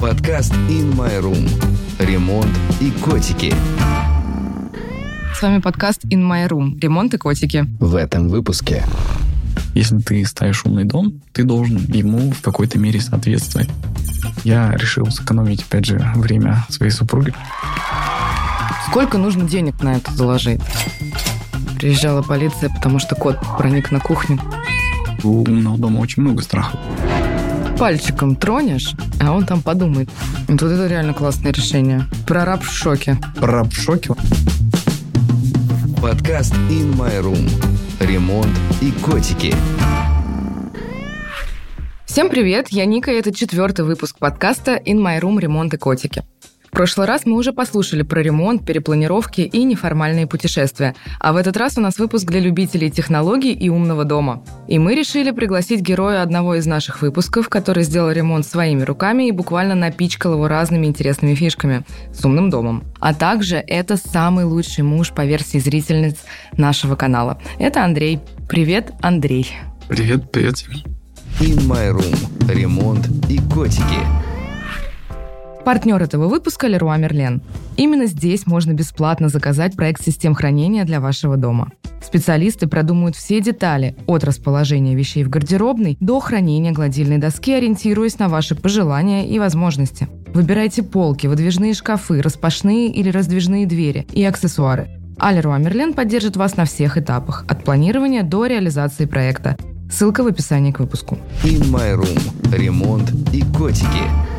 Подкаст In My Room. Ремонт и котики. С вами подкаст In My Room. Ремонт и котики. В этом выпуске. Если ты ставишь умный дом, ты должен ему в какой-то мере соответствовать. Я решил сэкономить, опять же, время своей супруги. Сколько нужно денег на это заложить? Приезжала полиция, потому что кот проник на кухню. У умного дома очень много страхов. Пальчиком тронешь, а он там подумает. Вот это реально классное решение. Прораб в шоке. Прораб в шоке. Подкаст In My Room. Ремонт и котики. Всем привет, я Ника, и это четвертый выпуск подкаста In My Room «Ремонт и котики». В прошлый раз мы уже послушали про ремонт, перепланировки и неформальные путешествия. А в этот раз у нас выпуск для любителей технологий и умного дома. И мы решили пригласить героя одного из наших выпусков, который сделал ремонт своими руками и буквально напичкал его разными интересными фишками с умным домом. А также это самый лучший муж по версии зрительниц нашего канала. Это Андрей. Привет, Андрей. Привет, привет. In My Room. Ремонт и котики. Партнер этого выпуска – Леруа Мерлен. Именно здесь можно бесплатно заказать проект систем хранения для вашего дома. Специалисты продумают все детали от расположения вещей в гардеробной до хранения гладильной доски, ориентируясь на ваши пожелания и возможности. Выбирайте полки, выдвижные шкафы, распашные или раздвижные двери и аксессуары. А Леруа Мерлен поддержит вас на всех этапах, от планирования до реализации проекта. Ссылка в описании к выпуску. In My Room. Ремонт и котики.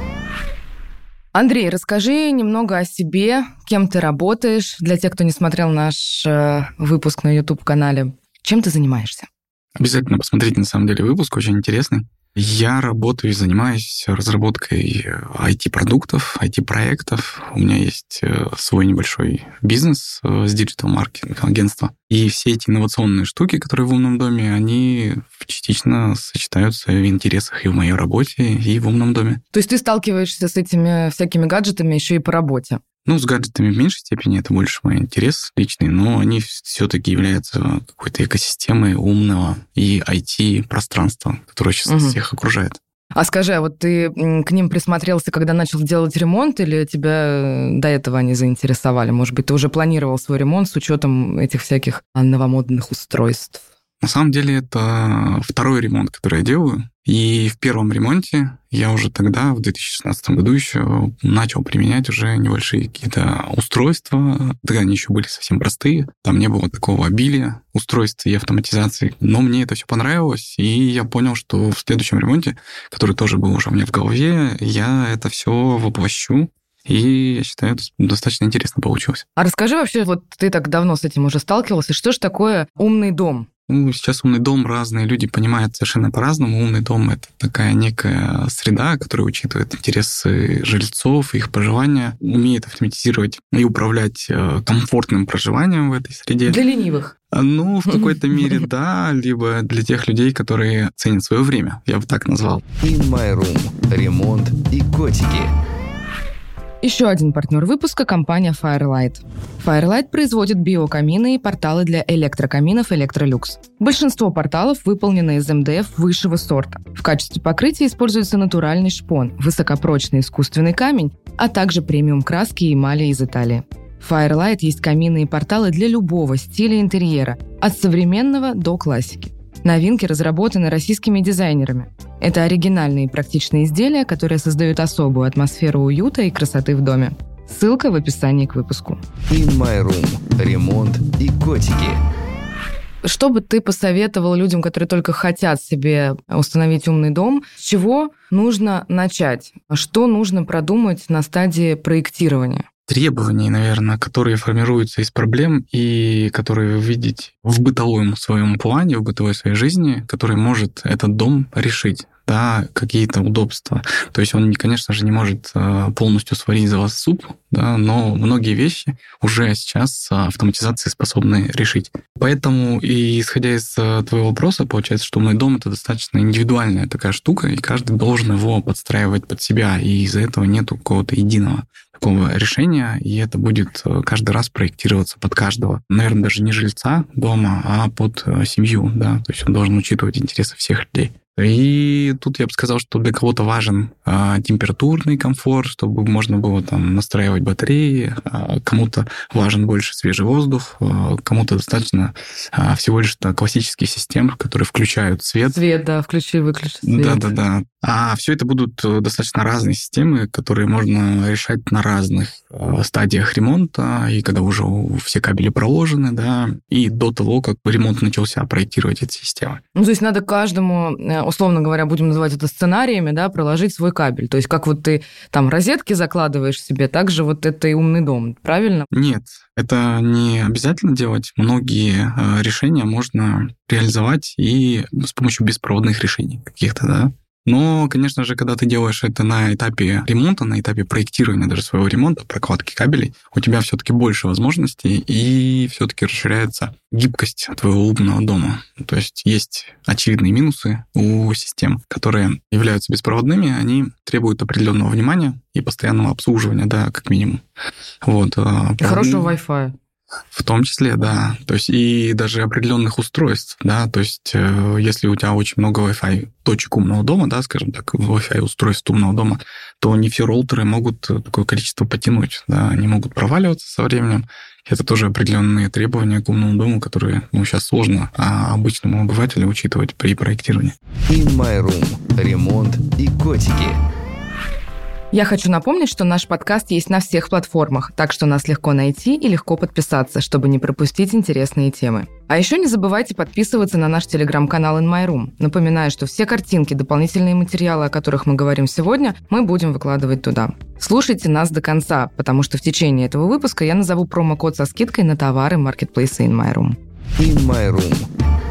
Андрей, расскажи немного о себе, кем ты работаешь, для тех, кто не смотрел наш э, выпуск на YouTube-канале. Чем ты занимаешься? Обязательно посмотрите, на самом деле, выпуск очень интересный. Я работаю и занимаюсь разработкой IT-продуктов, IT-проектов. У меня есть э, свой небольшой бизнес э, с digital-маркетинг агентства. И все эти инновационные штуки, которые в умном доме, они частично сочетаются в интересах и в моей работе, и в умном доме. То есть ты сталкиваешься с этими всякими гаджетами еще и по работе? Ну, с гаджетами в меньшей степени, это больше мой интерес личный, но они все-таки являются какой-то экосистемой умного и IT-пространства, которое сейчас угу. всех окружает. А скажи, а вот ты к ним присмотрелся, когда начал делать ремонт, или тебя до этого они заинтересовали? Может быть, ты уже планировал свой ремонт с учетом этих всяких новомодных устройств? На самом деле это второй ремонт, который я делаю. И в первом ремонте я уже тогда, в 2016 году еще начал применять уже небольшие какие-то устройства. Тогда они еще были совсем простые. Там не было такого обилия устройств и автоматизации. Но мне это все понравилось, и я понял, что в следующем ремонте, который тоже был уже у меня в голове, я это все воплощу и я считаю, это достаточно интересно получилось. А расскажи вообще, вот ты так давно с этим уже сталкивался, что же такое умный дом? Ну, сейчас умный дом разные люди понимают совершенно по-разному. Умный дом — это такая некая среда, которая учитывает интересы жильцов, их проживания, умеет автоматизировать и управлять э, комфортным проживанием в этой среде. Для ленивых. Ну, в какой-то мере да, либо для тех людей, которые ценят свое время, я бы так назвал. In My Room. Ремонт и котики. Еще один партнер выпуска – компания Firelight. Firelight производит биокамины и порталы для электрокаминов Electrolux. Большинство порталов выполнены из МДФ высшего сорта. В качестве покрытия используется натуральный шпон, высокопрочный искусственный камень, а также премиум краски и эмали из Италии. Firelight есть камины и порталы для любого стиля интерьера, от современного до классики. Новинки разработаны российскими дизайнерами. Это оригинальные и практичные изделия, которые создают особую атмосферу уюта и красоты в доме. Ссылка в описании к выпуску. In My Room. Ремонт и котики. Что бы ты посоветовал людям, которые только хотят себе установить умный дом? С чего нужно начать? Что нужно продумать на стадии проектирования? Требований, наверное, которые формируются из проблем и которые вы видите в бытовом своем плане, в бытовой своей жизни, который может этот дом решить да, какие-то удобства. То есть он, конечно же, не может э, полностью сварить за вас суп, да, но многие вещи уже сейчас автоматизации способны решить. Поэтому, и исходя из э, твоего вопроса, получается, что умный дом — это достаточно индивидуальная такая штука, и каждый должен его подстраивать под себя, и из-за этого нету какого-то единого такого решения, и это будет э, каждый раз проектироваться под каждого. Наверное, даже не жильца дома, а под семью, да, то есть он должен учитывать интересы всех людей. И тут я бы сказал, что для кого-то важен а, температурный комфорт, чтобы можно было там настраивать батареи, а, кому-то важен больше свежий воздух, а, кому-то достаточно а, всего лишь да, классические системы, которые включают свет. Свет, да, включи-выключи свет. Да-да-да. А все это будут э, достаточно разные системы, которые можно решать на разных э, стадиях ремонта, и когда уже все кабели проложены, да, и до того, как ремонт начался, проектировать эти системы. Ну, то есть надо каждому, э, условно говоря, будем называть это сценариями, да, проложить свой кабель. То есть как вот ты там розетки закладываешь себе, так же вот это и умный дом, правильно? Нет, это не обязательно делать. Многие решения можно реализовать и с помощью беспроводных решений каких-то, да. Но, конечно же, когда ты делаешь это на этапе ремонта, на этапе проектирования даже своего ремонта, прокладки кабелей, у тебя все-таки больше возможностей и все-таки расширяется гибкость твоего умного дома. То есть есть очевидные минусы у систем, которые являются беспроводными, они требуют определенного внимания и постоянного обслуживания, да, как минимум. Вот. А, хорошего Wi-Fi. В том числе, да. То есть и даже определенных устройств, да. То есть э, если у тебя очень много Wi-Fi точек умного дома, да, скажем так, Wi-Fi устройств умного дома, то не все роутеры могут такое количество потянуть, да, они могут проваливаться со временем. Это тоже определенные требования к умному дому, которые ну, сейчас сложно а обычному обывателю учитывать при проектировании. In My Room. Ремонт и котики. Я хочу напомнить, что наш подкаст есть на всех платформах, так что нас легко найти и легко подписаться, чтобы не пропустить интересные темы. А еще не забывайте подписываться на наш телеграм-канал In My Room. Напоминаю, что все картинки, дополнительные материалы, о которых мы говорим сегодня, мы будем выкладывать туда. Слушайте нас до конца, потому что в течение этого выпуска я назову промокод со скидкой на товары маркетплейса In My Room. In My Room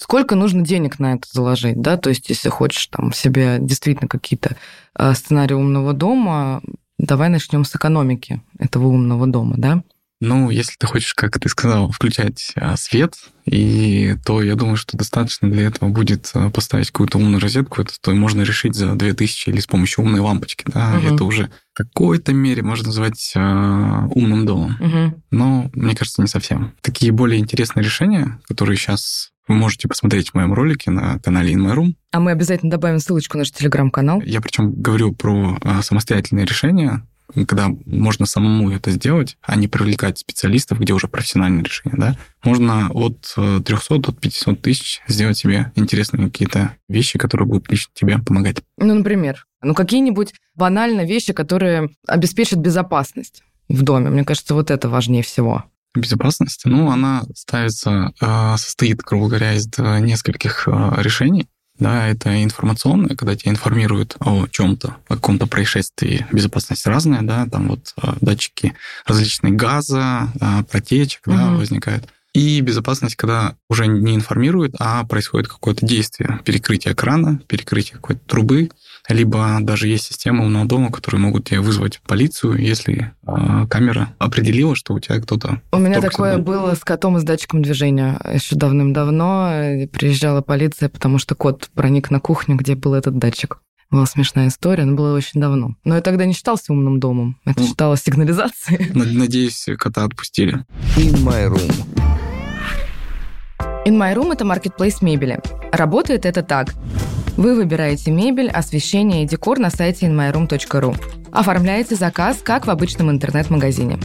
сколько нужно денег на это заложить, да, то есть если хочешь там себе действительно какие-то э, сценарии умного дома, давай начнем с экономики этого умного дома, да? Ну, если ты хочешь, как ты сказал, включать а, свет, и то я думаю, что достаточно для этого будет а, поставить какую-то умную розетку, это то можно решить за 2000 или с помощью умной лампочки, да, угу. это уже в какой-то мере можно назвать а, умным домом. Угу. Но, мне кажется, не совсем. Такие более интересные решения, которые сейчас вы можете посмотреть в моем ролике на канале In My Room. А мы обязательно добавим ссылочку на наш телеграм-канал. Я причем говорю про а, самостоятельные решения, когда можно самому это сделать, а не привлекать специалистов, где уже профессиональные решения, да, можно от 300 до 500 тысяч сделать себе интересные какие-то вещи, которые будут лично тебе помогать. Ну, например, ну какие-нибудь банальные вещи, которые обеспечат безопасность в доме. Мне кажется, вот это важнее всего безопасности, ну, она ставится, а, состоит, грубо говоря, из нескольких а, решений. Да, это информационное, когда тебя информируют о чем-то, о каком-то происшествии. Безопасность разная, да, там вот а, датчики различные газа, протечек, угу. да, возникают. И безопасность, когда уже не информируют, а происходит какое-то действие, перекрытие экрана, перекрытие какой-то трубы, либо даже есть системы умного дома, которые могут тебе вызвать полицию, если э, камера определила, что у тебя кто-то... У меня такое был. было с котом и с датчиком движения еще давным-давно. Приезжала полиция, потому что кот проник на кухню, где был этот датчик. Была смешная история, но было очень давно. Но я тогда не считался умным домом. Это ну, считалось сигнализацией. Надеюсь, кота отпустили. In my room. In My Room – это маркетплейс мебели. Работает это так. Вы выбираете мебель, освещение и декор на сайте inmyroom.ru. Оформляете заказ, как в обычном интернет-магазине.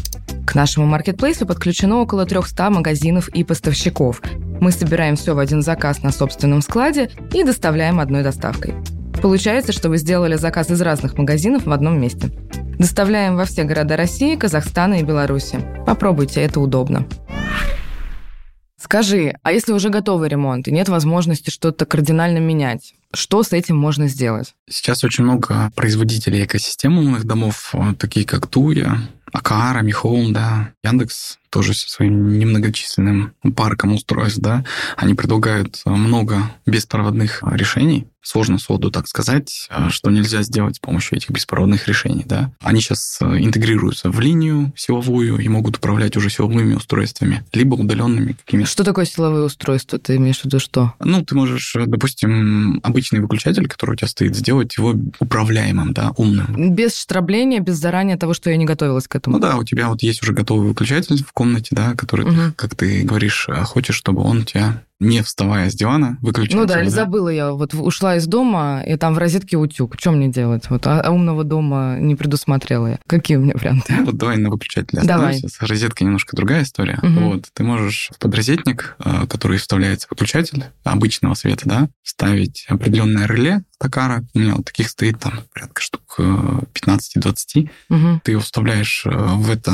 К нашему маркетплейсу подключено около 300 магазинов и поставщиков. Мы собираем все в один заказ на собственном складе и доставляем одной доставкой. Получается, что вы сделали заказ из разных магазинов в одном месте. Доставляем во все города России, Казахстана и Беларуси. Попробуйте, это удобно. Скажи, а если уже готовый ремонт и нет возможности что-то кардинально менять, что с этим можно сделать? Сейчас очень много производителей экосистем умных домов, э, такие как Туя, Акара, Михоум, да, Яндекс тоже со своим немногочисленным парком устройств, да, они предлагают много беспроводных решений, сложно своду так сказать, а, что нельзя сделать с помощью этих беспроводных решений. Да? Они сейчас э, интегрируются в линию силовую и могут управлять уже силовыми устройствами, либо удаленными какими-то. Что такое силовые устройства? Ты имеешь в виду что? Ну, ты можешь, э, допустим, обычный выключатель, который у тебя стоит, сделать его управляемым, да, умным. Без штрабления, без заранее того, что я не готовилась к этому. Ну да, у тебя вот есть уже готовый выключатель в комнате, да, который, угу. как ты говоришь, э, хочешь, чтобы он у тебя не вставая с дивана, выключать. Ну да, или забыла я, вот ушла из дома, и там в розетке утюг. Что мне делать? Вот а, а умного дома не предусмотрела я. Какие у меня варианты? Вот давай на выключателе Давай. остановимся. С розеткой немножко другая история. Мгм. Вот, ты можешь в подрозетник, э, который вставляется в выключатель обычного света, да, вставить определенное реле Такара. У меня вот таких стоит там порядка штук э, 15-20. Мгм. Ты его вставляешь э, в это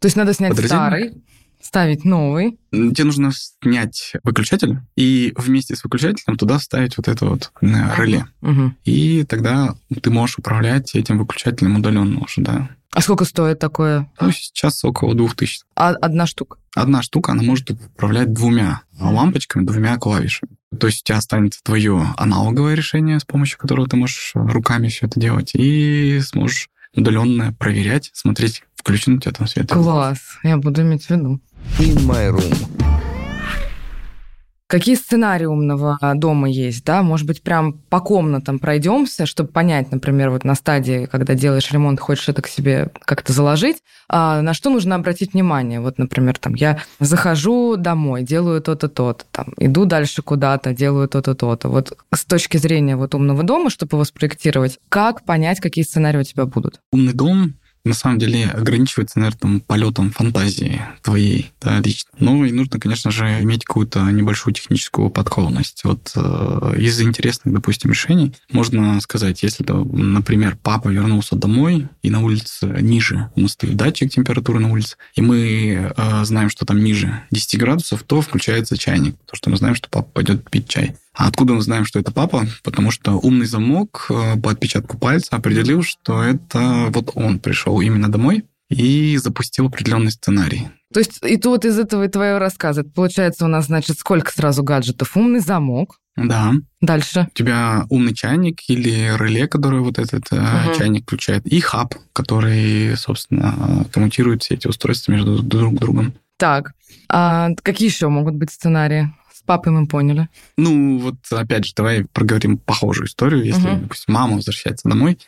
То есть надо снять старый, ставить новый. Тебе нужно снять выключатель и вместе с выключателем туда вставить вот это вот э, реле. Мгм. И тогда ты можешь управлять этим выключателем удаленно уже, да. А сколько стоит такое? Ну, сейчас около 2000. А, одна штука. Одна штука, она может управлять двумя лампочками, двумя клавишами. То есть у тебя останется твое аналоговое решение, с помощью которого ты можешь руками все это делать, и сможешь удаленно проверять, смотреть, включен у тебя там свет. Класс. Я буду иметь в виду. In My Room. Какие сценарии умного дома есть, да? Может быть, прям по комнатам пройдемся, чтобы понять, например, вот на стадии, когда делаешь ремонт, хочешь это к себе как-то заложить, а на что нужно обратить внимание? Вот, например, там я захожу домой, делаю то-то, то-то, там, иду дальше куда-то, делаю то-то, то-то. Вот с точки зрения вот умного дома, чтобы его спроектировать, как понять, какие сценарии у тебя будут? Умный дом на самом деле ограничивается, наверное, там, полетом фантазии твоей, да, лично. Ну и нужно, конечно же, иметь какую-то небольшую техническую подкованность. Вот э, из интересных, допустим, решений можно сказать, если, например, папа вернулся домой, и на улице ниже у нас стоит датчик температуры на улице, и мы э, знаем, что там ниже 10 градусов, то включается чайник, потому что мы знаем, что папа пойдет пить чай. А откуда мы знаем, что это папа? Потому что умный замок э, по отпечатку пальца определил, что это вот он пришел именно домой и запустил определенный сценарий. То есть и то вот из этого и твоего рассказа. Получается у нас, значит, сколько сразу гаджетов? Умный замок. Да. Дальше. У тебя умный чайник или реле, который вот этот Мгм. чайник включает, и хаб, который, собственно, коммутирует все эти устройства между друг другом. Так, а какие еще могут быть сценарии? Папой мы поняли. Ну, вот опять же, давай проговорим похожую историю. Если, Мгм. допустим, мама возвращается домой,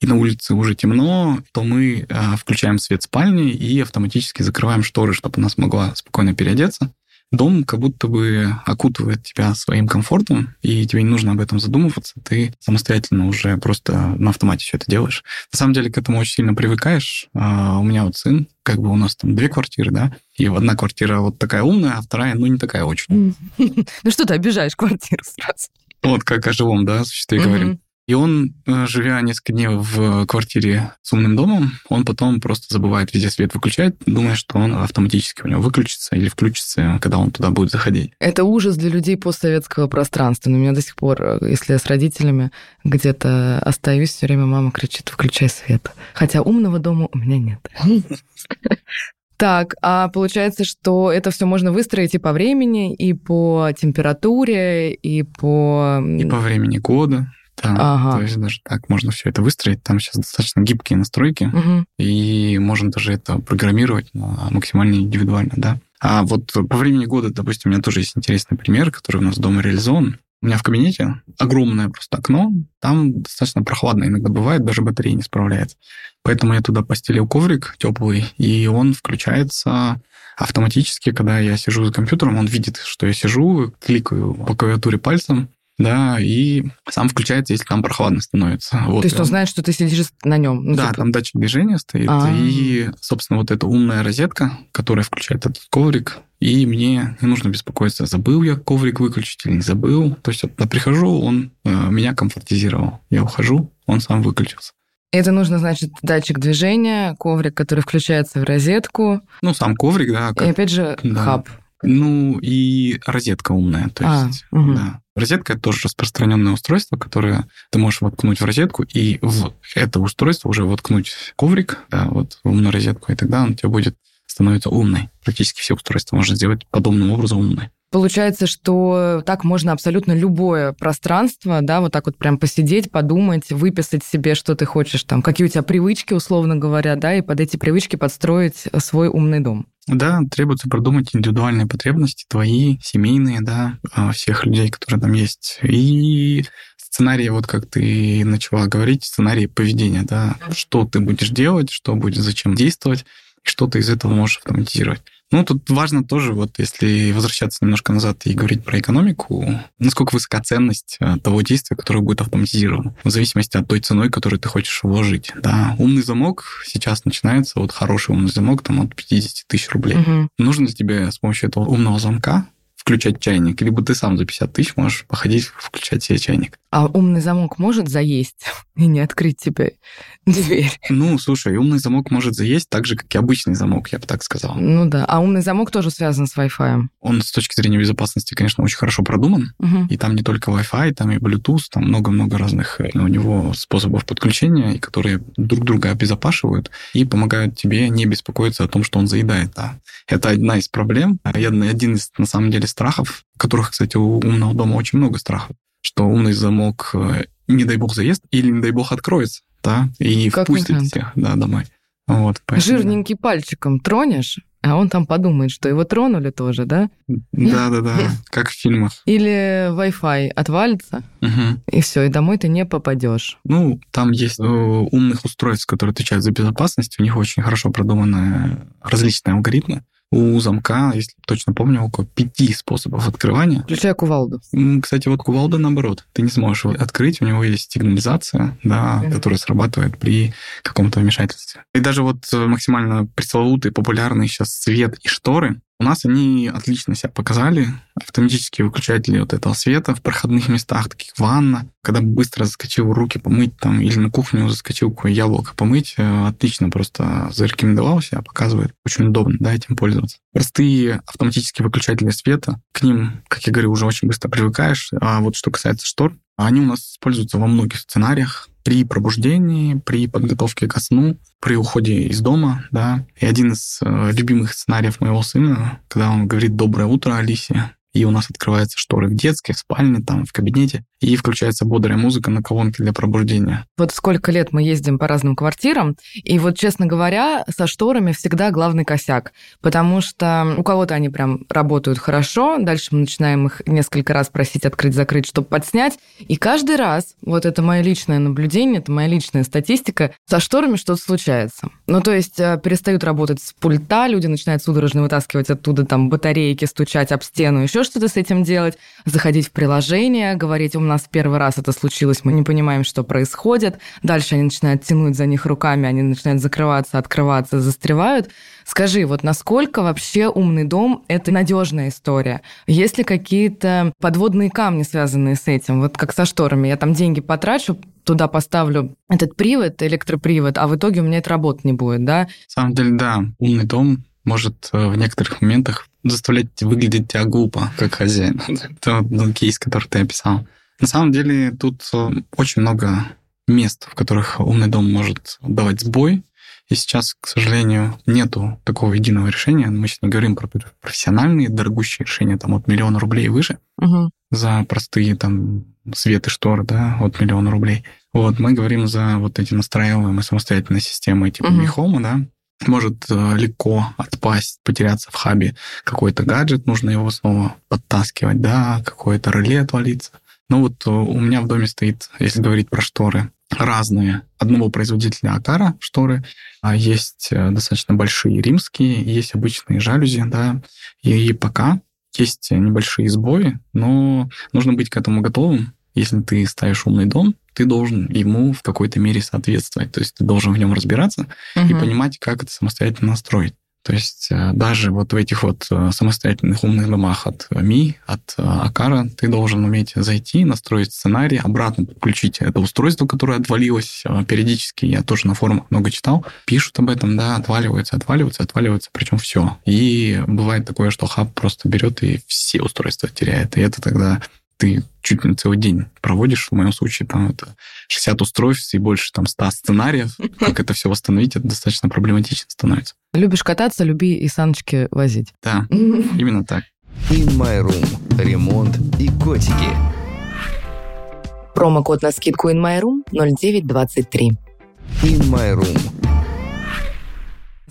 и на улице уже темно, то мы э, включаем свет спальни и автоматически закрываем шторы, чтобы она смогла спокойно переодеться. Дом как будто бы окутывает тебя своим комфортом, и тебе не нужно об этом задумываться. Ты самостоятельно уже просто на автомате все это делаешь. На самом деле к этому очень сильно привыкаешь. А, У меня вот сын, как бы у нас там две квартиры, да, и одна квартира вот такая умная, а вторая, ну, не такая очень. Ну что ты обижаешь квартиру сразу? Вот как о живом, да, существе говорим. И он, э, живя несколько дней в квартире с умным домом, он потом просто забывает везде свет выключать, думая, что он автоматически у него выключится или включится, когда он туда будет заходить. Это ужас для людей постсоветского пространства. Но у меня до сих пор, э, если я с родителями где-то остаюсь, все время мама кричит, включай свет. Хотя умного дома у меня нет. Так, а получается, что это все можно выстроить и по времени, и по температуре, и по... И по времени года. Да, Ага. то есть даже так можно все это выстроить. Там сейчас достаточно гибкие настройки, Мгм. и можно даже это программировать максимально индивидуально, да. А вот по времени года, допустим, у меня тоже есть интересный пример, который у нас дома реализован. У меня в кабинете огромное просто окно, там достаточно прохладно иногда бывает, даже батарея не справляется. Поэтому я туда постелил коврик теплый, и он включается автоматически, когда я сижу за компьютером, он видит, что я сижу, кликаю по клавиатуре пальцем, да, и сам включается, если там прохладно становится. Вот, То есть и он знает, что ты сидишь на нем. да, там датчик движения стоит, А. и, собственно, вот эта умная розетка, которая включает этот коврик, и мне не нужно беспокоиться, забыл я коврик выключить или не забыл. То есть я прихожу, он э, меня комфортизировал. Я ухожу, он сам выключился. Это нужно, значит, датчик движения, коврик, который включается в розетку, Ну, сам коврик, да, и как- опять же Да. хаб. Ну и розетка умная. То А, есть, мгм. да. Розетка это тоже распространенное устройство, которое ты можешь воткнуть в розетку, и в это устройство уже воткнуть коврик, да, вот в умную розетку, и тогда он у тебя будет становиться умной. Практически все устройства можно сделать подобным образом умной. Получается, что так можно абсолютно любое пространство, да, вот так вот прям посидеть, подумать, выписать себе, что ты хочешь там, какие у тебя привычки, условно говоря, да, и под эти привычки подстроить свой умный дом. Да, требуется продумать индивидуальные потребности твои, семейные, да, а, всех людей, которые там есть. И сценарии, вот как ты начала говорить, сценарии поведения, да, что ты будешь делать, что будет, зачем действовать, и что ты из этого можешь автоматизировать. Ну, тут важно тоже, вот если возвращаться немножко назад и говорить про экономику, насколько высока ценность э, того действия, которое будет автоматизировано, в зависимости от той ценой, которую ты хочешь вложить. Да, умный замок сейчас начинается, вот хороший умный замок, там от 50 тысяч рублей. Мгм. Нужно тебе с помощью этого умного замка включать чайник, либо ты сам за 50 тысяч можешь походить, включать себе чайник. А умный замок может заесть и не открыть тебе дверь? Ну, слушай, умный замок может заесть так же, как и обычный замок, я бы так сказал. Ну да. А умный замок тоже связан с Wi-Fi. Он с точки зрения безопасности, конечно, очень хорошо продуман. Мгм. И там не только Wi-Fi, там и Bluetooth, там много-много разных э, у него способов подключения, и которые друг друга обезопашивают и помогают тебе не беспокоиться о том, что он заедает. Да. Это одна из проблем, одна- один из, на самом деле, страхов, которых, кстати, у умного дома очень много страхов, что умный замок, э, не дай бог, заест или, не дай бог, откроется, да, и Как впустит вариант. всех да, домой. Вот, поэтому- Жирненький пальчиком тронешь, а он там подумает, что его тронули тоже, да? Да-да-да, как в фильмах. Или Wi-Fi отвалится, Мгм. и все, и домой ты не попадешь. Ну, там есть э, умных устройств, которые отвечают за безопасность. У них очень хорошо продуманы различные алгоритмы. У замка, если точно помню, около пяти способов открывания. Включая кувалду. Кстати, вот кувалда наоборот. Ты не сможешь его открыть, у него есть сигнализация, да, Мгм. которая срабатывает при каком-то вмешательстве. И даже вот э, максимально пресловутые, популярные сейчас свет и шторы, у нас они отлично себя показали. Автоматические выключатели вот этого света в проходных местах, таких ванна. Когда быстро заскочил руки помыть там или на кухню заскочил какое яблоко помыть, э, отлично просто зарекомендовал себя, показывает. Очень удобно, да, этим пользоваться. Простые автоматические выключатели света, к ним, как я говорю, уже очень быстро привыкаешь. А вот что касается штор, они у нас используются во многих сценариях. При пробуждении, при подготовке ко сну, при уходе из дома, да. И один из э, любимых сценариев моего сына, когда он говорит «Доброе утро, Алисия», и у нас открываются шторы в детской, в спальне, там, в кабинете, и включается бодрая музыка на колонке для пробуждения. Вот сколько лет мы ездим по разным квартирам, и вот, честно говоря, со шторами всегда главный косяк, потому что у кого-то они прям работают хорошо, дальше мы начинаем их несколько раз просить открыть-закрыть, чтобы подснять, и каждый раз, вот это мое личное наблюдение, это моя личная статистика, со шторами что-то случается. Ну, то есть э, перестают работать с пульта, люди начинают судорожно вытаскивать оттуда там батарейки, стучать об стену, еще что-то с этим делать, заходить в приложение, говорить, у нас первый раз это случилось, мы не понимаем, что происходит. Дальше они начинают тянуть за них руками, они начинают закрываться, открываться, застревают. Скажи, вот насколько вообще умный дом – это надежная история? Есть ли какие-то подводные камни, связанные с этим? Вот как со шторами. Я там деньги потрачу, туда поставлю этот привод, электропривод, а в итоге у меня это работать не будет, да? На самом деле, да, умный дом может э, в некоторых моментах заставлять выглядеть тебя глупо, как хозяин. Это ну, кейс, который ты описал. На самом деле тут э, очень много мест, в которых умный дом может давать сбой. И сейчас, к сожалению, нету такого единого решения. Мы сейчас не говорим про профессиональные, дорогущие решения там, от миллиона рублей и выше Угу. за простые там свет и шторы, да, от миллиона рублей. Вот, мы говорим за вот эти настраиваемые самостоятельные системы типа. Mi Home, да, может э, легко отпасть, потеряться в хабе какой-то гаджет, нужно его снова подтаскивать, да, какое-то реле отвалиться. Ну вот э, у меня в доме стоит, если говорить про шторы, разные. Одного производителя Акара шторы, а есть э, достаточно большие римские, есть обычные жалюзи, да, и пока есть небольшие сбои, но нужно быть к этому готовым. Если ты ставишь умный дом, ты должен ему в какой-то мере соответствовать. То есть ты должен в нем разбираться и понимать, как это самостоятельно настроить. То есть э, даже вот в этих вот э, самостоятельных умных домах от Ми, от э, Акара, ты должен уметь зайти, настроить сценарий, обратно подключить это устройство, которое отвалилось э, периодически. Я тоже на форумах много читал. Пишут об этом, да, отваливается, отваливается, отваливается, причем все. И бывает такое, что хаб просто берет и все устройства теряет. И это тогда ты чуть ли не целый день проводишь, в моем случае, там это 60 устройств и больше там 100 сценариев, как это все восстановить, это достаточно проблематично становится. Любишь кататься, люби и саночки возить. Да, именно так. In My Room. Ремонт и котики. Промокод на скидку in my room 0923. In My Room.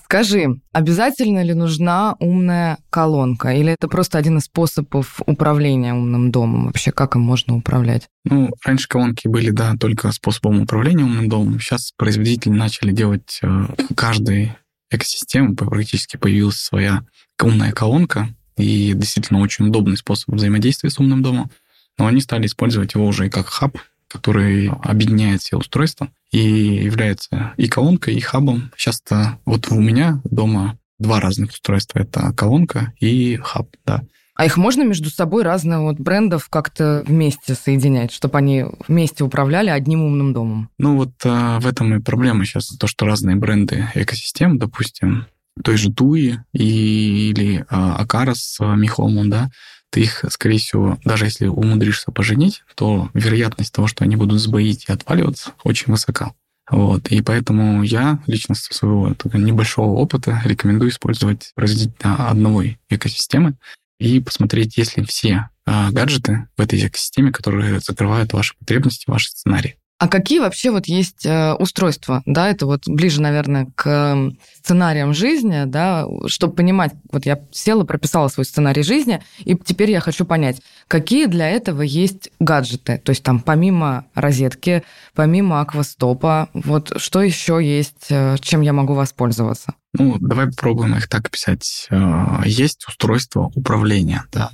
Скажи, обязательно ли нужна умная колонка? Или это просто один из способов управления умным домом? Вообще, как им можно управлять? Ну, раньше колонки были, да, только способом управления умным домом. Сейчас производители начали делать э, каждой экосистемы практически появилась своя умная колонка и действительно очень удобный способ взаимодействия с умным домом. Но они стали использовать его уже и как хаб, который объединяет все устройства и является и колонкой, и хабом. Сейчас-то вот у меня дома два разных устройства. Это колонка и хаб, да. А их можно между собой разных вот брендов как-то вместе соединять, чтобы они вместе управляли одним умным домом? Ну вот а, в этом и проблема сейчас, то, что разные бренды экосистем, допустим, той же Туи или а, Акара с Михомом, да, ты их, скорее всего, даже если умудришься поженить, то вероятность того, что они будут сбоить и отваливаться, очень высока. Вот. И поэтому я лично со своего небольшого опыта рекомендую использовать производителя одного экосистемы и посмотреть, есть ли все а, гаджеты в этой экосистеме, которые закрывают ваши потребности, ваши сценарии. А какие вообще вот есть э, устройства, да, это вот ближе, наверное, к сценариям жизни, да, чтобы понимать, вот я села, прописала свой сценарий жизни, и теперь я хочу понять, какие для этого есть гаджеты, то есть там помимо розетки, помимо аквастопа, вот что еще есть, э, чем я могу воспользоваться? Ну, давай попробуем их так писать. Э, есть устройство управления, да,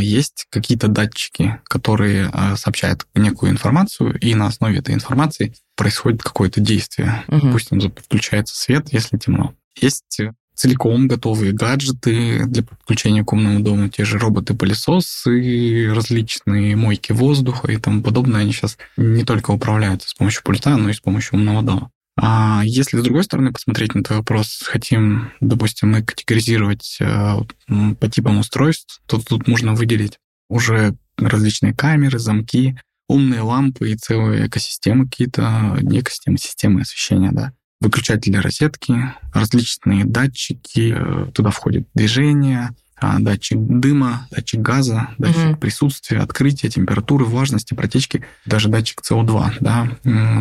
есть какие-то датчики, которые а, сообщают некую информацию, и на основе этой информации происходит какое-то действие. Угу. Допустим, подключается свет, если темно. Есть целиком готовые гаджеты для подключения к умному дому, те же роботы-пылесосы, различные мойки воздуха и тому подобное. Они сейчас не только управляются с помощью пульта, но и с помощью умного дома. А если с другой стороны посмотреть на этот вопрос, хотим, допустим, мы категоризировать э, по типам устройств, то тут можно выделить уже различные камеры, замки, умные лампы и целые экосистемы какие-то, не экосистемы, системы освещения, да. Выключатели розетки, различные датчики, э, туда входит движение, датчик дыма, датчик газа, датчик угу. присутствия, открытия, температуры, влажности, протечки, даже датчик СО2. Да?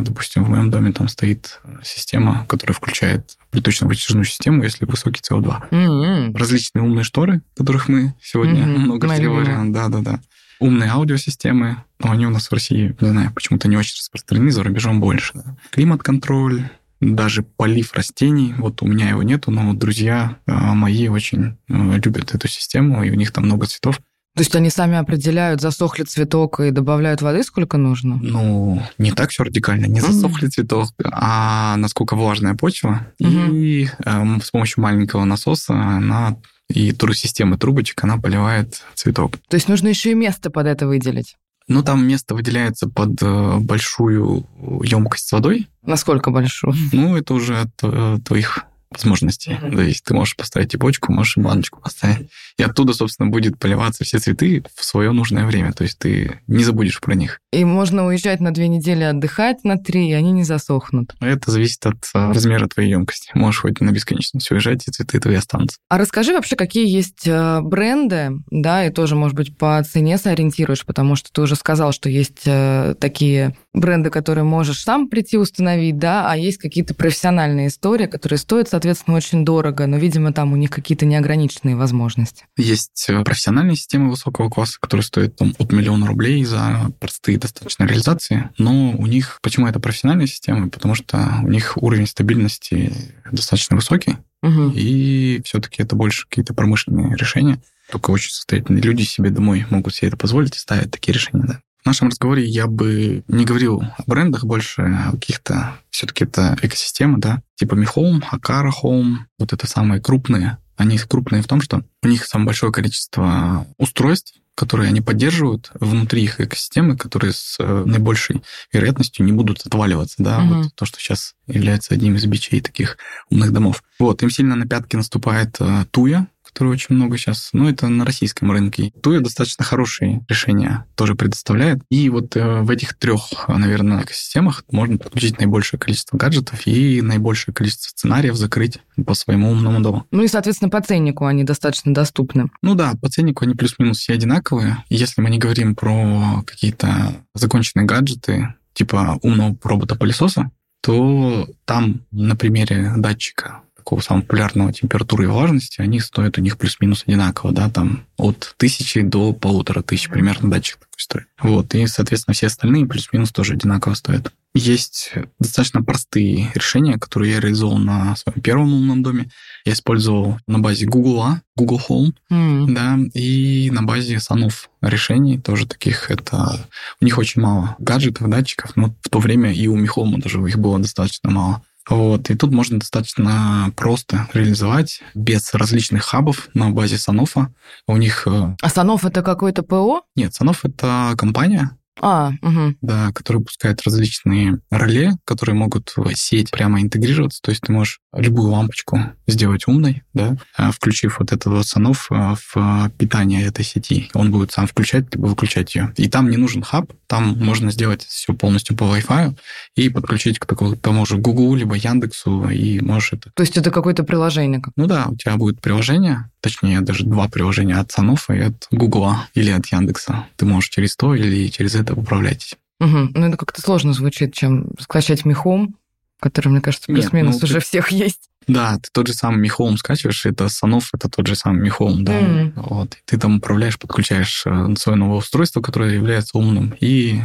Допустим, в моем доме там стоит система, которая включает приточно-вытяжную систему, если высокий СО2. mm Различные умные шторы, которых мы сегодня mm-hmm. много говорим. Да-да-да. Умные аудиосистемы, но они у нас в России, не знаю, почему-то не очень распространены, за рубежом больше. Да. Климат-контроль, даже полив растений, вот у меня его нету, но вот друзья а, мои очень э, любят эту систему, и у них там много цветов. То есть они сами определяют, засохли цветок и добавляют воды сколько нужно? Ну, не так все радикально, не засохли mm-hmm. цветок, а насколько влажная почва. Mm-hmm. И э, с помощью маленького насоса она и турсистемы трубочек она поливает цветок. То есть нужно еще и место под это выделить? Ну, там место выделяется под э, большую емкость с водой. Насколько большую? Ну, это уже от э, твоих возможностей. Mm-hmm. То есть ты можешь поставить и бочку, можешь и баночку поставить. И оттуда, собственно, будет поливаться все цветы в свое нужное время. То есть ты не забудешь про них. И можно уезжать на две недели отдыхать, на три, и они не засохнут. Это зависит от а, размера твоей емкости. Можешь хоть на бесконечность уезжать, и цветы твои останутся. А расскажи вообще, какие есть э, бренды, да, и тоже, может быть, по цене сориентируешь, потому что ты уже сказал, что есть э, такие бренды, которые можешь сам прийти установить, да, а есть какие-то профессиональные истории, которые стоят, соответственно, очень дорого, но, видимо, там у них какие-то неограниченные возможности. Есть э, профессиональные системы высокого класса, которые стоят там, от миллиона рублей за простые достаточно реализации, но у них... Почему это профессиональные системы? Потому что у них уровень стабильности достаточно высокий, угу. и все-таки это больше какие-то промышленные решения. Только очень состоятельные люди себе домой могут себе это позволить и ставят такие решения, да. В нашем разговоре я бы не говорил о брендах больше, а о каких-то... Все-таки это экосистема, да, типа Mi Home, Akara Home, вот это самые крупные. Они крупные в том, что у них самое большое количество устройств, которые они поддерживают внутри их экосистемы, которые с э, наибольшей вероятностью не будут отваливаться, да, угу. вот то, что сейчас является одним из бичей таких умных домов. Вот, им сильно на пятки наступает uh, Туя, который очень много сейчас, ну, это на российском рынке. Туя достаточно хорошие решения тоже предоставляет. И вот э, в этих трех, наверное, экосистемах можно подключить наибольшее количество гаджетов и наибольшее количество сценариев закрыть по своему умному дому. Ну и, соответственно, по ценнику они достаточно доступны. Ну да, по ценнику они плюс-минус все одинаковые. Если мы не говорим про какие-то законченные гаджеты, типа умного робота-пылесоса, то там на примере датчика такого самого популярного температуры и влажности, они стоят у них плюс-минус одинаково, да, там от тысячи до полутора тысяч примерно датчик такой стоит. Вот, и, соответственно, все остальные плюс-минус тоже одинаково стоят. Есть достаточно простые решения, которые я реализовал на своем первом умном доме. Я использовал на базе Google, Google Home, mm. да, и на базе Санов решений тоже таких. Это у них очень мало гаджетов, датчиков, но в то время и у Home даже их было достаточно мало. Вот. И тут можно достаточно просто реализовать без различных хабов на базе Санофа. У них... Э, а Саноф это какой-то ПО? Нет, Саноф это компания, а, угу. Да, которые пускают различные реле, которые могут в сеть прямо интегрироваться. То есть ты можешь любую лампочку сделать умной, да, а, включив вот этот вот санов а, в питание этой сети. Он будет сам включать, либо выключать ее. И там не нужен хаб, там можно сделать все полностью по Wi-Fi и подключить к такому, тому же Google, либо Яндексу, и можешь это... То есть это какое-то приложение? Ну да, у тебя будет приложение, точнее, даже два приложения от Санофа и от Google или от Яндекса. Ты можешь через то или через это управлять. Угу. Ну, это как-то сложно звучит, чем скачать Михом, который, мне кажется, плюс-минус ну, уже ты... всех есть. Да, ты тот же самый Михом скачиваешь, это Санов, это тот же самый Михом, да. Mm. Вот. И ты там управляешь, подключаешь э, свое новое устройство, которое является умным, и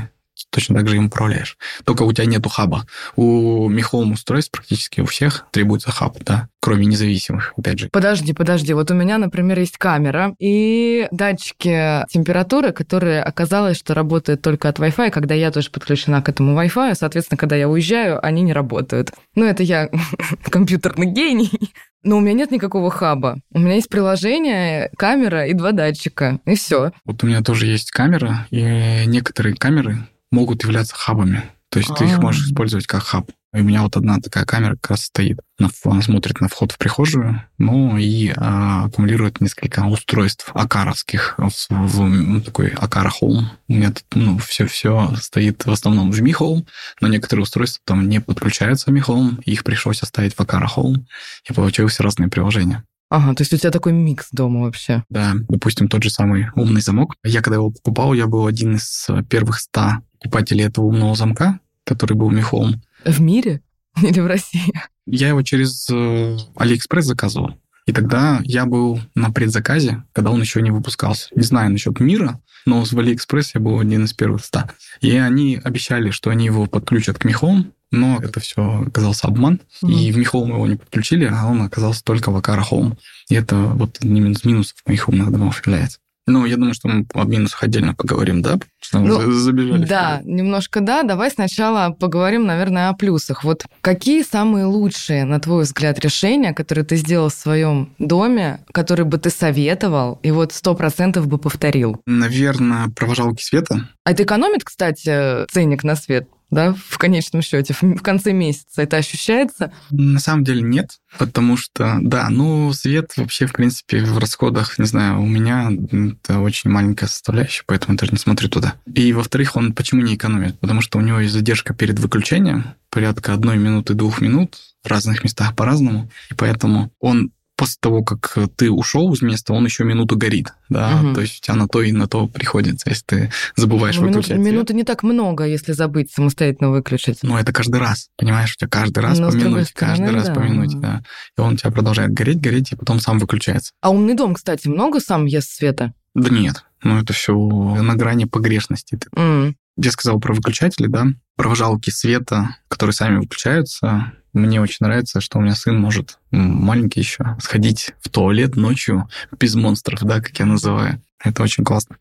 точно так же им управляешь. Только у тебя нету хаба. У Михом устройств практически у всех требуется хаб, да, кроме независимых, опять же. Подожди, подожди. Вот у меня, например, есть камера и датчики температуры, которые оказалось, что работают только от Wi-Fi, когда я тоже подключена к этому Wi-Fi, соответственно, когда я уезжаю, они не работают. Ну, это я компьютерный гений. Но у меня нет никакого хаба. У меня есть приложение, камера и два датчика, и все. Вот у меня тоже есть камера, и некоторые камеры могут являться хабами. То есть А-а-а. ты их можешь а. использовать как хаб. И у меня вот одна такая камера как раз стоит. Она смотрит на вход в прихожую, ну и а, аккумулирует несколько устройств акаровских в, в, в такой Акара. У меня тут ну, все-все стоит в основном в Home, но некоторые устройства там не подключаются в Home, их пришлось оставить в Акара Home, и получились разные приложения. Ага, то есть у тебя такой микс дома вообще. Да, допустим, тот же самый умный замок. Я когда его покупал, я был один из первых ста покупателей этого умного замка, который был мехом. В мире или в России? Я его через э, Алиэкспресс заказывал. И тогда я был на предзаказе, когда он еще не выпускался. Не знаю насчет мира, но в Алиэкспресс я был один из первых ста. И они обещали, что они его подключат к мехом, но это все оказался обман. Mm-hmm. И в Михол мы его не подключили, а он оказался только в Aqara Home. И это вот один из минусов моих умных домов является. Ну, я думаю, что мы о минусах отдельно поговорим, да? Что ну, забежали. Да, немножко да. Давай сначала поговорим, наверное, о плюсах. Вот какие самые лучшие, на твой взгляд, решения, которые ты сделал в своем доме, которые бы ты советовал и вот сто процентов бы повторил? Наверное, провожалки света. А это экономит, кстати, ценник на свет? Да, в конечном счете, в конце месяца это ощущается? На самом деле нет, потому что, да, ну, свет вообще, в принципе, в расходах, не знаю, у меня это очень маленькая составляющая, поэтому я даже не смотрю туда. И, во-вторых, он почему не экономит? Потому что у него есть задержка перед выключением, порядка одной минуты, двух минут, в разных местах по-разному, и поэтому он после того, как ты ушел из места, он еще минуту горит, да, угу. то есть у тебя на то и на то приходится, если ты забываешь ну, выключать. Минут, минуты не так много, если забыть самостоятельно выключить. Но это каждый раз, понимаешь, у тебя каждый раз Но по минуте, каждый раз да. по минуте, да. И он у тебя продолжает гореть, гореть, и потом сам выключается. А умный дом, кстати, много сам ест света? Да нет, ну это все на грани погрешности. Mm. Я сказал про выключатели, да, провожалки света, которые сами выключаются, мне очень нравится, что у меня сын может, маленький еще, сходить в туалет ночью без монстров, да, как я называю. Это очень классно.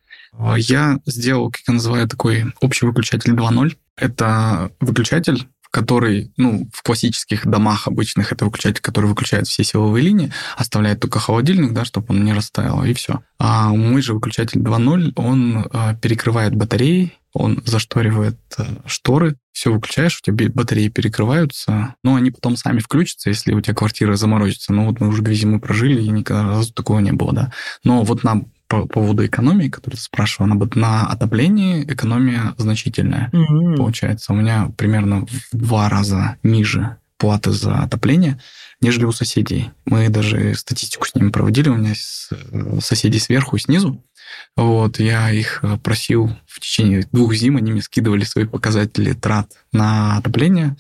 Я сделал, как я называю, такой общий выключатель 2.0. Это выключатель, который, ну, в классических домах обычных это выключатель, который выключает все силовые линии, оставляет только холодильник, да, чтобы он не растаял, и все. А мой же выключатель 2.0, он э, перекрывает батареи, он зашторивает э, шторы, все выключаешь, у тебя батареи перекрываются, но они потом сами включатся, если у тебя квартира заморозится. Ну вот мы уже две зимы прожили, и никогда такого не было, да. Но вот нам по поводу экономии, которую ты спрашивал, на, на отоплении экономия значительная. Mm-hmm. Получается, у меня примерно в два раза ниже платы за отопление, нежели у соседей. Мы даже статистику с ними проводили, у меня э, соседи сверху и снизу. Вот, я их э, просил в течение двух зим, они мне скидывали свои показатели трат на отопление,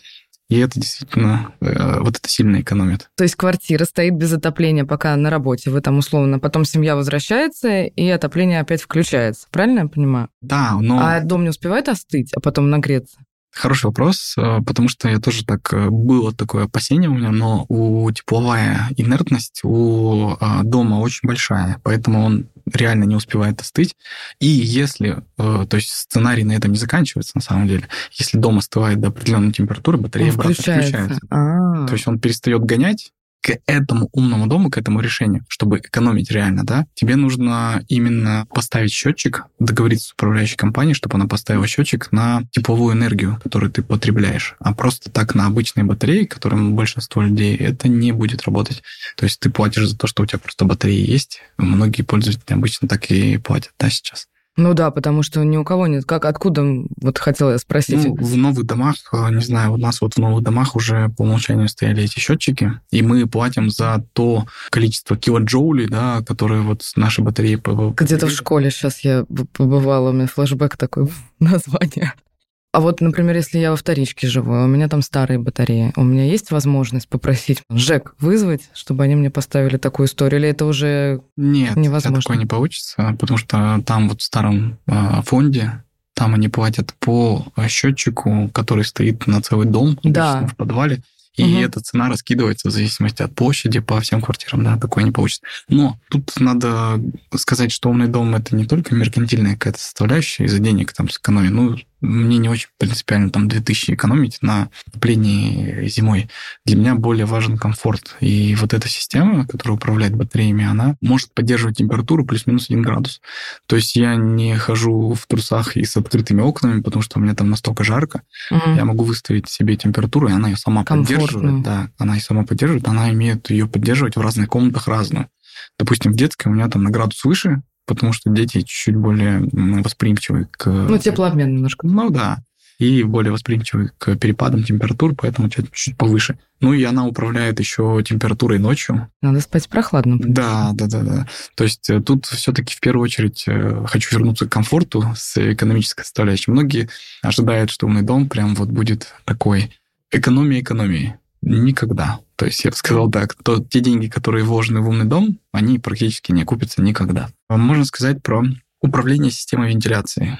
И это действительно, э, вот это сильно экономит. То есть квартира стоит без отопления пока на работе, вы там условно, потом семья возвращается, и отопление опять включается. Правильно я понимаю? Да, но... А дом не успевает остыть, а потом нагреться? Хороший вопрос, э, потому что я тоже так э, было такое опасение у меня, но у тепловая инертность у э, дома очень большая, поэтому он реально не успевает остыть. И если, то есть сценарий на этом не заканчивается на самом деле, если дом остывает до определенной температуры, батарея он обратно включается. включается. А-а-а. То есть он перестает гонять, к этому умному дому, к этому решению, чтобы экономить реально, да, тебе нужно именно поставить счетчик, договориться с управляющей компанией, чтобы она поставила счетчик на тепловую энергию, которую ты потребляешь. А просто так на обычные батареи, которым большинство людей, это не будет работать. То есть ты платишь за то, что у тебя просто батареи есть. Многие пользователи обычно так и платят, да, сейчас. Ну да, потому что ни у кого нет. Как, откуда, вот хотела я спросить. Ну, в новых домах, э, не знаю, у нас вот в новых домах уже по умолчанию стояли эти счетчики, и мы платим за то количество килоджоулей, да, которые вот наши батареи... Где-то в школе сейчас я побывала, у меня флешбэк такой название. А вот, например, если я во вторичке живу, у меня там старые батареи, у меня есть возможность попросить ЖЭК вызвать, чтобы они мне поставили такую историю, или это уже Нет, невозможно? Нет, такое не получится, потому что там вот в старом э, фонде там они платят по счетчику, который стоит на целый дом да. в подвале. И угу. эта цена раскидывается в зависимости от площади по всем квартирам, да, такое не получится. Но тут надо сказать, что умный дом это не только меркантильная какая-то составляющая из-за денег там сэкономить. Ну, мне не очень принципиально там 2000 экономить на отоплении зимой. Для меня более важен комфорт. И вот эта система, которая управляет батареями, она может поддерживать температуру плюс-минус 1 градус. То есть я не хожу в трусах и с открытыми окнами, потому что у меня там настолько жарко. Угу. Я могу выставить себе температуру, и она ее сама поддерживает. Да, она ее сама поддерживает, она имеет ее поддерживать в разных комнатах разную. Допустим, в детской у меня там на градус выше, потому что дети чуть более восприимчивы к... Ну, теплообмен немножко. Ну, да. И более восприимчивы к перепадам температур, поэтому чуть, чуть повыше. Ну, и она управляет еще температурой ночью. Надо спать прохладно. Да, да, да, да. То есть э, тут все-таки в первую очередь э, хочу вернуться к комфорту с экономической составляющей. Многие ожидают, что умный дом прям вот будет такой экономия экономии. Никогда. То есть я бы сказал так, то те деньги, которые вложены в умный дом, они практически не окупятся никогда. Можно сказать про управление системой вентиляции.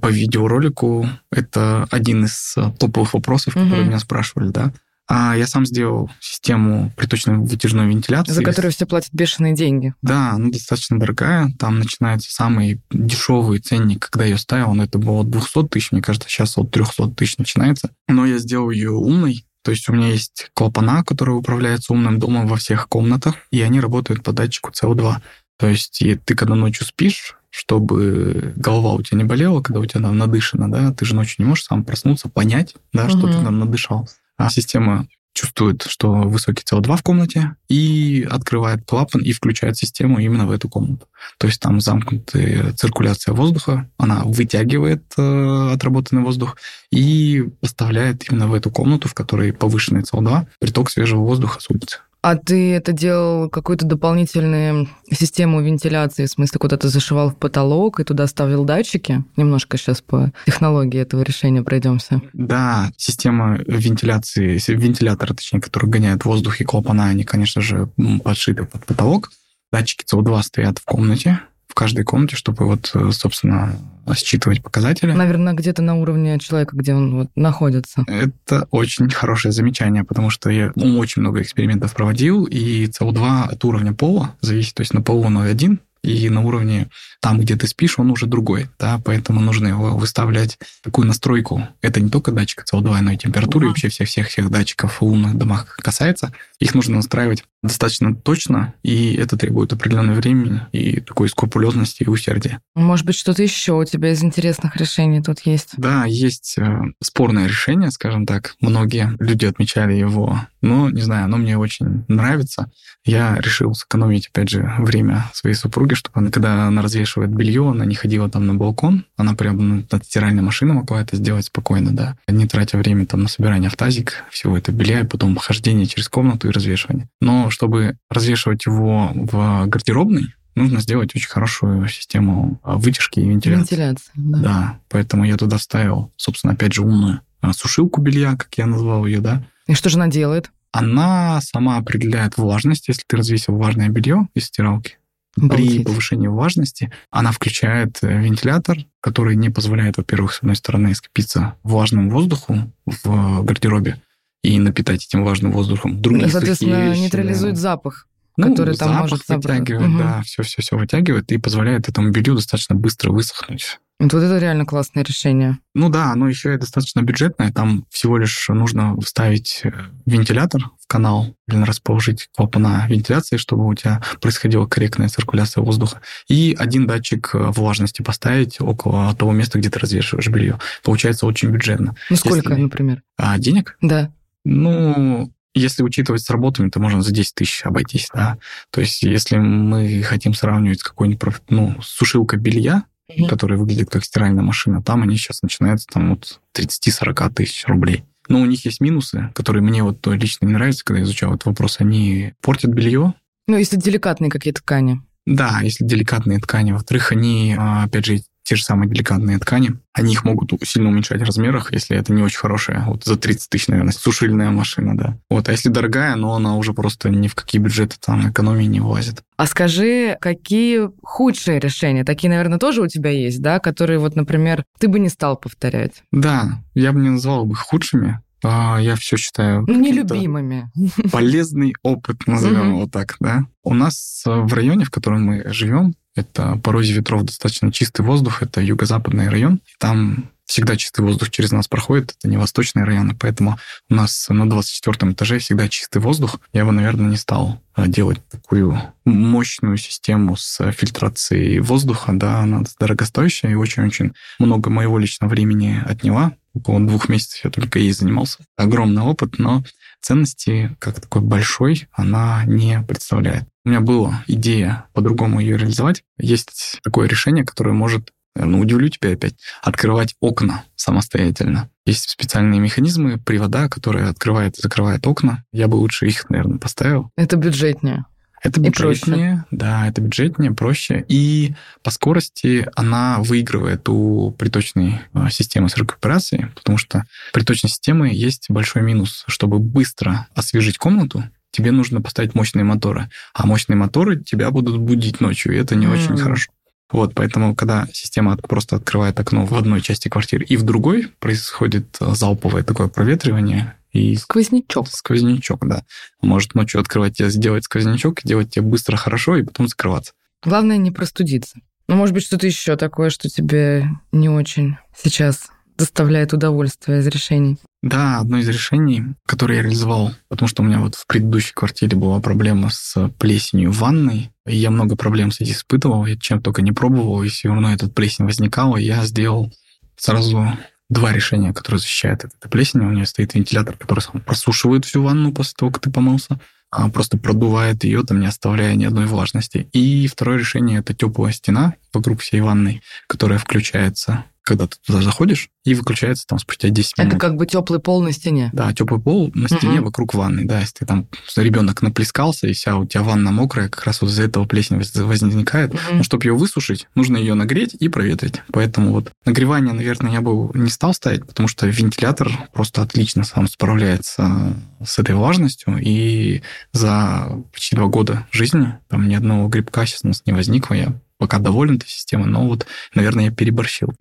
По видеоролику это один из э, топовых вопросов, которые угу. меня спрашивали, да. А я сам сделал систему приточной вытяжной вентиляции. За которую все платят бешеные деньги. Да, она достаточно дорогая. Там начинается самый дешевый ценник, когда я ее ставил, но это было от 200 тысяч, мне кажется, сейчас от 300 тысяч начинается. Но я сделал ее умной, то есть у меня есть клапана, которые управляются умным домом во всех комнатах, и они работают по датчику CO2. То есть и ты когда ночью спишь, чтобы голова у тебя не болела, когда у тебя там надышано, да, ты же ночью не можешь сам проснуться, понять, да, угу. что ты там надышал. А система чувствует, что высокий СО2 в комнате, и открывает клапан и включает систему именно в эту комнату. То есть там замкнутая циркуляция воздуха, она вытягивает э, отработанный воздух и поставляет именно в эту комнату, в которой повышенный СО2, приток свежего воздуха с улицы. А ты это делал какую-то дополнительную систему вентиляции, в смысле, куда-то зашивал в потолок и туда ставил датчики? Немножко сейчас по технологии этого решения пройдемся. Да, система вентиляции, вентилятора, точнее, который гоняет воздух и клапана, они, конечно же, подшиты под потолок. Датчики СО2 стоят в комнате, в каждой комнате, чтобы вот, э, собственно, считывать показатели. Наверное, где-то на уровне человека, где он вот находится. Это очень хорошее замечание, потому что я ну, очень много экспериментов проводил, и СО2 от уровня пола зависит, то есть на полу 0,1, и на уровне там, где ты спишь, он уже другой, да, поэтому нужно его выставлять такую настройку. Это не только датчик СО2, но и температуры, и вообще всех-всех-всех датчиков в умных домах касается. Их нужно настраивать достаточно точно, и это требует определенного времени и такой скрупулезности и усердия. Может быть, что-то еще у тебя из интересных решений тут есть? Да, есть э, спорное решение, скажем так. Многие люди отмечали его, но, не знаю, оно мне очень нравится. Я решил сэкономить, опять же, время своей супруги, чтобы она, когда она развешивает белье, она не ходила там на балкон, она прям над стиральной машиной могла это сделать спокойно, да, не тратя время там на собирание в тазик, всего это белья, и потом хождение через комнату и развешивание. Но чтобы развешивать его в гардеробной, нужно сделать очень хорошую систему вытяжки и вентиляции. Вентиляция, да. Да, поэтому я туда вставил, собственно, опять же, умную а, сушилку белья, как я назвал ее, да. И что же она делает? Она сама определяет влажность, если ты развесил влажное белье из стиралки. При Обалдеть. повышении влажности она включает э, вентилятор, который не позволяет, во-первых, с одной стороны, скопиться влажному воздуху в гардеробе и напитать этим влажным воздухом другие Соответственно, вещи, нейтрализует да. запах. Ну, который там запах может собрать. вытягивает, Мгм. да, все-все-все вытягивает и позволяет этому белью достаточно быстро высохнуть. Вот это реально классное решение. Ну да, оно еще и достаточно бюджетное. Там всего лишь нужно вставить э, вентилятор в канал или расположить клапана вентиляции, чтобы у тебя происходила корректная циркуляция воздуха. И один датчик э, влажности поставить около того места, где ты развешиваешь белье. Получается очень бюджетно. Ну сколько, Если- например? А денег? Да. Ну, если учитывать с работами, то можно за 10 тысяч обойтись, да. То есть, если мы хотим сравнивать с какой-нибудь, ну, сушилка белья, Мгм. которая выглядит как стиральная машина, там они сейчас начинаются там от 30-40 тысяч рублей. Но у них есть минусы, которые мне вот лично не нравятся, когда я изучал этот вопрос. Они портят белье, Ну, если деликатные какие-то ткани. да, если деликатные ткани. Во-вторых, они, а, опять же, те же самые деликатные ткани, они их могут сильно уменьшать в размерах, если это не очень хорошая, вот за 30 тысяч, наверное, сушильная машина, да. Вот, а если дорогая, но она уже просто ни в какие бюджеты там экономии не влазит. А скажи, какие худшие решения? Такие, наверное, тоже у тебя есть, да? Которые, вот, например, ты бы не стал повторять. Да, я бы не назвал их худшими. А, Я все считаю Ну, нелюбимыми. полезный опыт, назовем его так, да. У нас в районе, в котором мы живем, это по розе ветров достаточно чистый воздух, это юго-западный район, там всегда чистый воздух через нас проходит, это не восточные районы, поэтому у нас на 24 этаже всегда чистый воздух. Я бы, наверное, не стал э, делать такую мощную систему с фильтрацией воздуха, да, она дорогостоящая и очень-очень много моего личного времени отняла. Около двух месяцев я только ей занимался. Огромный опыт, но ценности, как такой большой, она не представляет. У меня была идея по-другому ее реализовать. Есть такое решение, которое может, ну, удивлю тебя опять, открывать окна самостоятельно. Есть специальные механизмы, привода, которые открывают и закрывают окна. Я бы лучше их, наверное, поставил. Это бюджетнее. Это бюджетнее, да, это бюджетнее, проще. И по скорости она выигрывает у приточной э, системы с рекуперацией, потому что приточной системы есть большой минус. Чтобы быстро освежить комнату, тебе нужно поставить мощные моторы. А мощные моторы тебя будут будить ночью, и это не очень М. хорошо. Вот, поэтому, когда система просто открывает окно в одной части квартиры и в другой, происходит э, залповое такое проветривание, и Сквознячок. сквознячок, да. Может ночью открывать тебе, сделать сквознячок, делать тебе быстро хорошо, и потом закрываться. Главное не простудиться. Ну, может быть, что-то еще такое, что тебе не очень сейчас доставляет удовольствие из решений. Да, одно из решений, которое я реализовал, потому что у меня вот в предыдущей квартире была проблема с плесенью в ванной, и я много проблем с этим испытывал, я чем только не пробовал, и все равно эта плесень возникала, и я сделал сразу два решения, которые защищают от этой плесени. У меня стоит вентилятор, который сам просушивает всю ванну после того, как ты помылся, а просто продувает ее, там не оставляя ни одной влажности. И второе решение — это теплая стена вокруг всей ванной, которая включается, когда ты туда заходишь, и выключается там спустя 10 минут. Это как бы теплый пол на стене. Да, теплый пол на стене Мгм. вокруг ванны. Да, если там ребенок наплескался, и вся у тебя ванна мокрая, как раз вот из-за этого плесень воз- возникает. Мгм. Но чтобы ее высушить, нужно ее нагреть и проветрить. Поэтому вот нагревание, наверное, я бы не стал ставить, потому что вентилятор просто отлично сам справляется с этой влажностью. И за почти два года жизни там ни одного грибка сейчас у нас не возникло. Я пока доволен этой системой, но вот, наверное, я переборщил.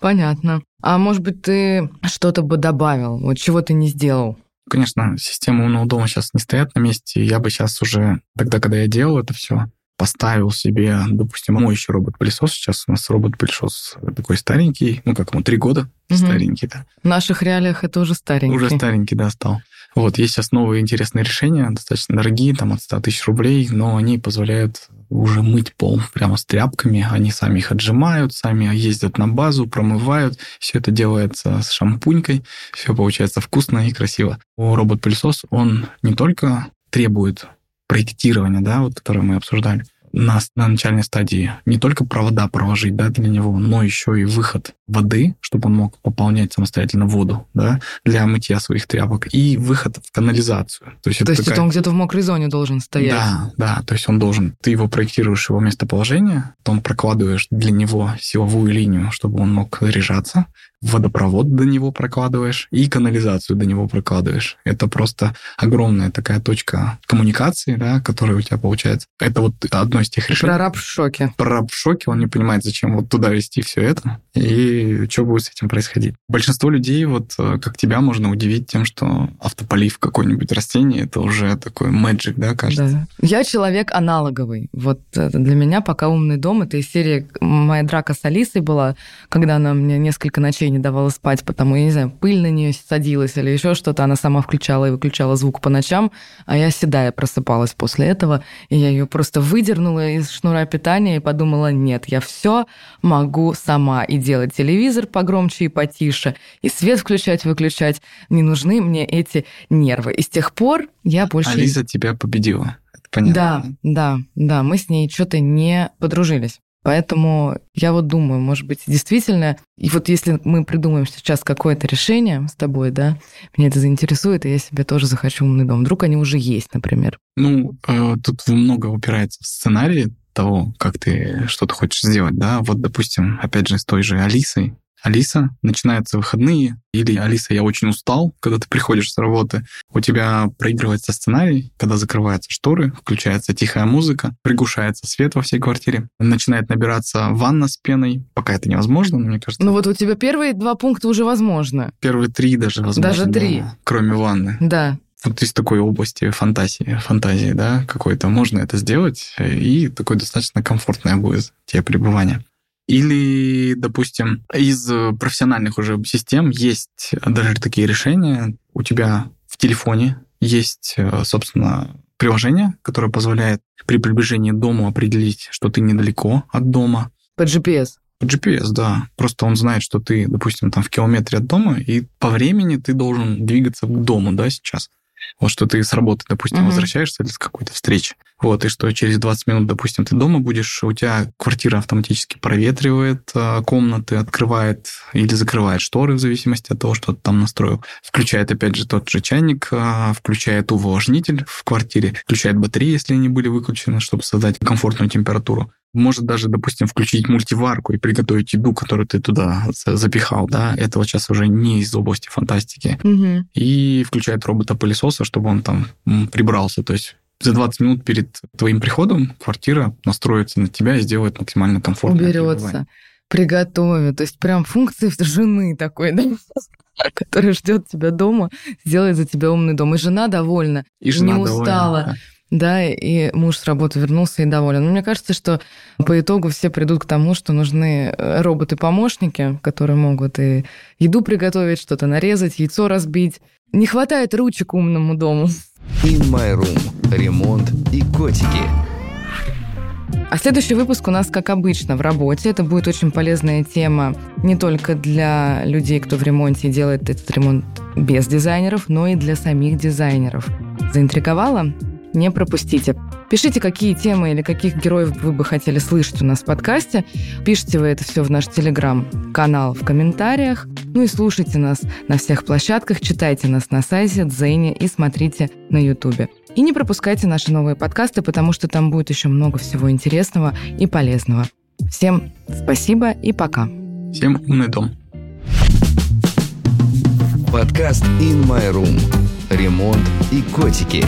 Понятно. А может быть, ты что-то бы добавил, вот чего ты не сделал? Конечно, системы умного дома сейчас не стоят на месте. Я бы сейчас уже, тогда, когда я делал это все, поставил себе, допустим, моющий робот-пылесос. Сейчас у нас робот-пылесос такой старенький, ну как ему, три года Мгм. старенький, да. В наших реалиях это уже старенький. Уже старенький, да, стал. Вот, есть сейчас новые интересные решения, достаточно дорогие, там от 100 тысяч рублей, но они позволяют уже мыть пол прямо с тряпками, они сами их отжимают, сами ездят на базу, промывают, все это делается с шампунькой, все получается вкусно и красиво. Робот-пылесос, он не только требует проектирования, да, вот, которое мы обсуждали, на, на начальной стадии не только провода проложить да, для него, но еще и выход воды, чтобы он мог пополнять самостоятельно воду да, для мытья своих тряпок, и выход в канализацию. То есть, то это, есть такая... это он где-то в мокрой зоне должен стоять? Да, да, то есть он должен, ты его проектируешь, его местоположение, потом прокладываешь для него силовую линию, чтобы он мог заряжаться, водопровод до него прокладываешь и канализацию до него прокладываешь. Это просто огромная такая точка коммуникации, да, которая у тебя получается. Это вот одно из тех решений. Прораб в шоке. Прораб в шоке, он не понимает, зачем вот туда вести все это и что будет с этим происходить. Большинство людей, вот э, как тебя, можно удивить тем, что автополив какой-нибудь растение, это уже такой magic, да, кажется? Да. Я человек аналоговый. Вот э, для меня пока умный дом, это из серии моя драка с Алисой была, когда она мне несколько ночей не давала спать, потому, я не знаю, пыль на нее садилась или еще что-то. Она сама включала и выключала звук по ночам, а я седая просыпалась после этого, и я ее просто выдернула из шнура питания и подумала, нет, я все могу сама и делать телевизор погромче и потише, и свет включать, выключать. Не нужны мне эти нервы. И с тех пор я больше... Алиса тебя победила. Понятно. Да, да, да. Мы с ней что-то не подружились. Поэтому я вот думаю, может быть, действительно, и вот если мы придумаем сейчас какое-то решение с тобой, да, меня это заинтересует, и я себе тоже захочу умный дом. Вдруг они уже есть, например. Ну, э, тут много упирается в сценарий того, как ты что-то хочешь сделать, да. Вот, допустим, опять же, с той же Алисой, Алиса, начинаются выходные, или Алиса, я очень устал, когда ты приходишь с работы, у тебя проигрывается сценарий, когда закрываются шторы, включается тихая музыка, приглушается свет во всей квартире, начинает набираться ванна с пеной, пока это невозможно, но мне кажется... Ну вот у тебя первые два пункта уже возможно. Первые три даже возможно. Даже три. Да, кроме ванны. Да вот из такой области фантазии, фантазии, да, какой-то можно это сделать, и такое достаточно комфортное будет тебе пребывание. Или, допустим, из профессиональных уже систем есть даже такие решения. У тебя в телефоне есть, собственно, приложение, которое позволяет при приближении к дому определить, что ты недалеко от дома. По GPS? По GPS, да. Просто он знает, что ты, допустим, там в километре от дома, и по времени ты должен двигаться к дому, да, сейчас. Вот что ты с работы, допустим, mm-hmm. возвращаешься или с какой-то встречи. Вот, и что через 20 минут, допустим, ты дома будешь, у тебя квартира автоматически проветривает э, комнаты, открывает или закрывает шторы в зависимости от того, что ты там настроил. Включает, опять же, тот же чайник, э, включает увлажнитель в квартире, включает батареи, если они были выключены, чтобы создать комфортную температуру может даже, допустим, включить мультиварку и приготовить еду, которую ты туда запихал, да, это вот сейчас уже не из области фантастики. Угу. И включает робота-пылесоса, чтобы он там прибрался, то есть за 20 минут перед твоим приходом квартира настроится на тебя и сделает максимально комфортно. Уберется, приготовит. То есть прям функции жены такой, да? которая ждет тебя дома, сделает за тебя умный дом. И жена довольна, и жена не устала. Довольна, да да, и муж с работы вернулся и доволен. Но мне кажется, что по итогу все придут к тому, что нужны э, роботы-помощники, которые могут и еду приготовить, что-то нарезать, яйцо разбить. Не хватает ручек умному дому. In My Room. Ремонт и котики. А следующий выпуск у нас, как обычно, в работе. Это будет очень полезная тема не только для людей, кто в ремонте делает этот ремонт без дизайнеров, но и для самих дизайнеров. Заинтриговала? Не пропустите. Пишите, какие темы или каких героев вы бы хотели слышать у нас в подкасте. Пишите вы это все в наш телеграм-канал в комментариях. Ну и слушайте нас на всех площадках, читайте нас на сайте Дзене и смотрите на Ютубе. И не пропускайте наши новые подкасты, потому что там будет еще много всего интересного и полезного. Всем спасибо и пока. Всем умный дом. Подкаст In My Room. Ремонт и котики.